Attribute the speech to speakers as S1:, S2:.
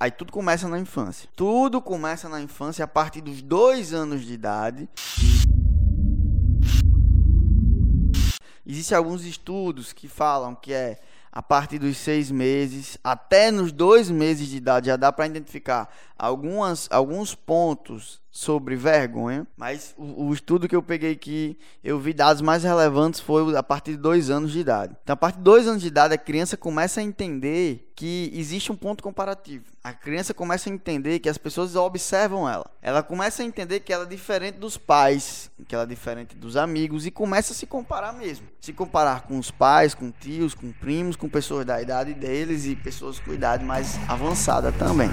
S1: Aí tudo começa na infância. Tudo começa na infância a partir dos dois anos de idade. Existem alguns estudos que falam que é a partir dos seis meses até nos dois meses de idade já dá para identificar algumas, alguns pontos sobre vergonha, mas o, o, estudo que eu peguei que eu vi dados mais relevantes foi a partir de dois anos de idade. Então, a partir de dois anos de idade, a criança começa a entender que existe um ponto comparativo. A criança começa a entender que as pessoas observam ela. Ela começa a entender que ela é diferente dos pais, que ela é diferente dos amigos e começa a se comparar mesmo. Se comparar com os pais, com tios, com primos, com pessoas da idade deles e pessoas com idade mais avançada também.